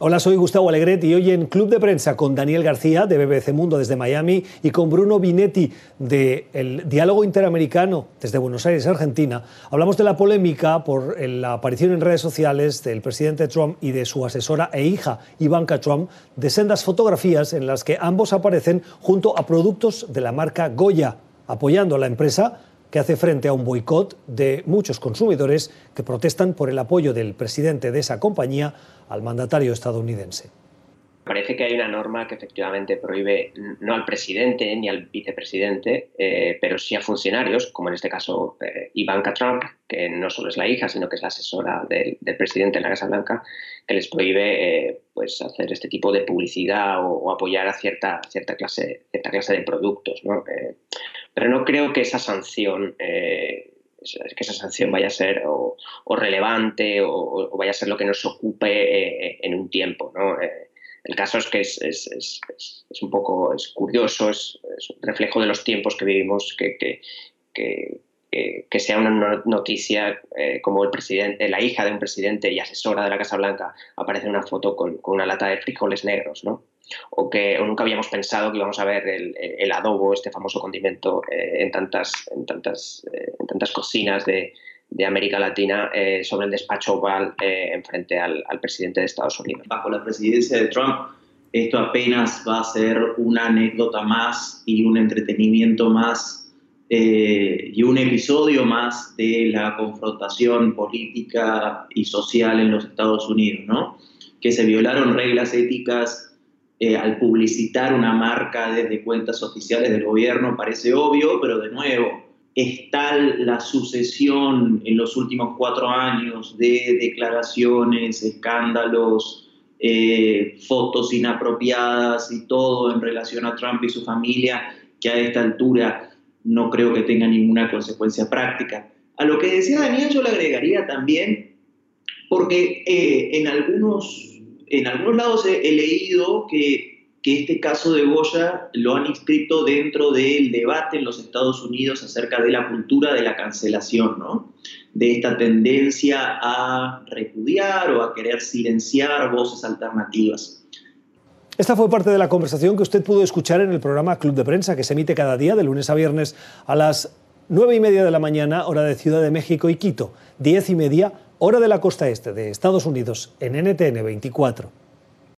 Hola, soy Gustavo Alegret y hoy en Club de Prensa con Daniel García de BBC Mundo desde Miami y con Bruno Binetti del Diálogo Interamericano desde Buenos Aires, Argentina, hablamos de la polémica por la aparición en redes sociales del presidente Trump y de su asesora e hija Ivanka Trump de sendas fotografías en las que ambos aparecen junto a productos de la marca Goya, apoyando a la empresa que hace frente a un boicot de muchos consumidores que protestan por el apoyo del presidente de esa compañía al mandatario estadounidense. Parece que hay una norma que efectivamente prohíbe no al presidente ni al vicepresidente, eh, pero sí a funcionarios, como en este caso eh, Ivanka Trump, que no solo es la hija, sino que es la asesora del, presidente en la Casa Blanca, que les prohíbe eh, pues hacer este tipo de publicidad o, apoyar a cierta, cierta, clase, cierta clase de productos. ¿no? Pero no creo que esa sanción eh, que esa sanción vaya a ser o, relevante o, vaya a ser lo que nos ocupe eh, en un tiempo. ¿no? Eh, el caso es que es, es, es, es, un poco es curioso, es, un reflejo de los tiempos que vivimos, que, que, que, que sea una noticia como el presidente, la hija de un presidente y asesora de la Casa Blanca aparece en una foto con, con una lata de frijoles negros. ¿no? o que nunca habíamos pensado que íbamos a ver el, adobo, este famoso condimento, eh, en, tantas, en, tantas, eh, en tantas cocinas de, América Latina eh, sobre el despacho oval en frente al, presidente de Estados Unidos. Bajo la presidencia de Trump, esto apenas va a ser una anécdota más y un entretenimiento más y un episodio más de la confrontación política y social en los Estados Unidos, ¿no? Que se violaron reglas éticas eh, al publicitar una marca desde cuentas oficiales del gobierno parece obvio, pero de nuevo, es tal la sucesión en los últimos cuatro años de declaraciones, escándalos, eh, fotos inapropiadas y todo en relación a Trump y su familia, que a esta altura no creo que tenga ninguna consecuencia práctica. A lo que decía Daniel yo le agregaría también, porque eh, en algunos en algunos lados he, leído que, este caso de Goya lo han inscrito dentro del debate en los Estados Unidos acerca de la cultura de la cancelación, ¿no? de esta tendencia a repudiar o a querer silenciar voces alternativas. Esta fue parte de la conversación que usted pudo escuchar en el programa Club de Prensa, que se emite cada día de lunes a viernes a las 9 y media de la mañana, hora de Ciudad de México y Quito, 10 y media, hora de la costa este de Estados Unidos, en NTN 24.